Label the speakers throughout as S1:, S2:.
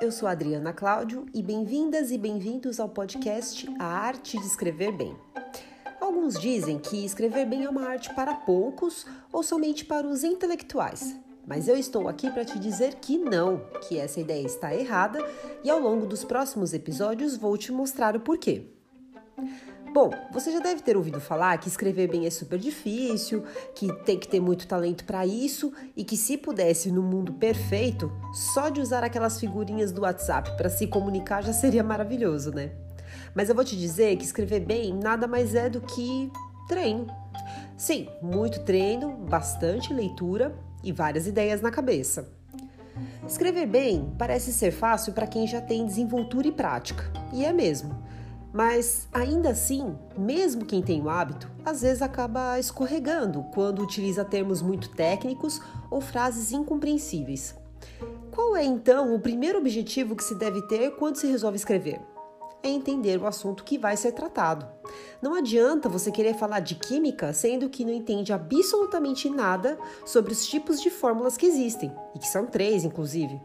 S1: eu sou Adriana Cláudio e bem-vindas e bem-vindos ao podcast A Arte de Escrever Bem. Alguns dizem que escrever bem é uma arte para poucos ou somente para os intelectuais. Mas eu estou aqui para te dizer que não, que essa ideia está errada e ao longo dos próximos episódios vou te mostrar o porquê. Bom, você já deve ter ouvido falar que escrever bem é super difícil, que tem que ter muito talento para isso e que se pudesse no mundo perfeito, só de usar aquelas figurinhas do WhatsApp para se comunicar já seria maravilhoso, né? Mas eu vou te dizer que escrever bem nada mais é do que treino. Sim, muito treino, bastante leitura e várias ideias na cabeça. Escrever bem parece ser fácil para quem já tem desenvoltura e prática, e é mesmo. Mas ainda assim, mesmo quem tem o hábito, às vezes acaba escorregando quando utiliza termos muito técnicos ou frases incompreensíveis. Qual é então o primeiro objetivo que se deve ter quando se resolve escrever? É entender o assunto que vai ser tratado. Não adianta você querer falar de química sendo que não entende absolutamente nada sobre os tipos de fórmulas que existem, e que são três, inclusive.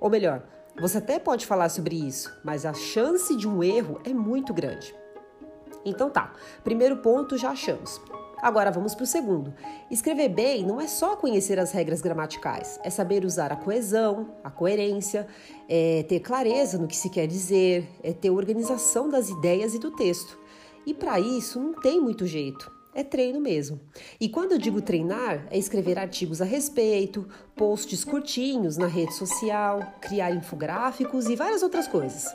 S1: Ou melhor, você até pode falar sobre isso, mas a chance de um erro é muito grande. Então tá, primeiro ponto já achamos. Agora vamos para o segundo. Escrever bem não é só conhecer as regras gramaticais, é saber usar a coesão, a coerência, é ter clareza no que se quer dizer, é ter organização das ideias e do texto. E para isso não tem muito jeito é treino mesmo. E quando eu digo treinar, é escrever artigos a respeito, posts curtinhos na rede social, criar infográficos e várias outras coisas.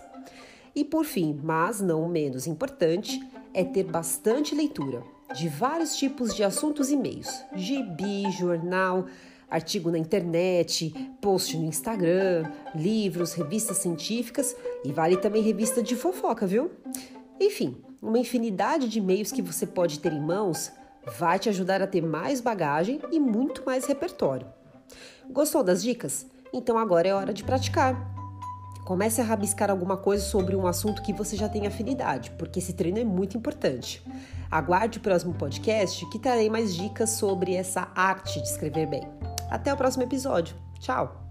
S1: E por fim, mas não menos importante, é ter bastante leitura de vários tipos de assuntos e meios: gibi, jornal, artigo na internet, post no Instagram, livros, revistas científicas e vale também revista de fofoca, viu? Enfim, uma infinidade de meios que você pode ter em mãos vai te ajudar a ter mais bagagem e muito mais repertório. Gostou das dicas? Então agora é hora de praticar. Comece a rabiscar alguma coisa sobre um assunto que você já tem afinidade, porque esse treino é muito importante. Aguarde o próximo podcast que trarei mais dicas sobre essa arte de escrever bem. Até o próximo episódio. Tchau!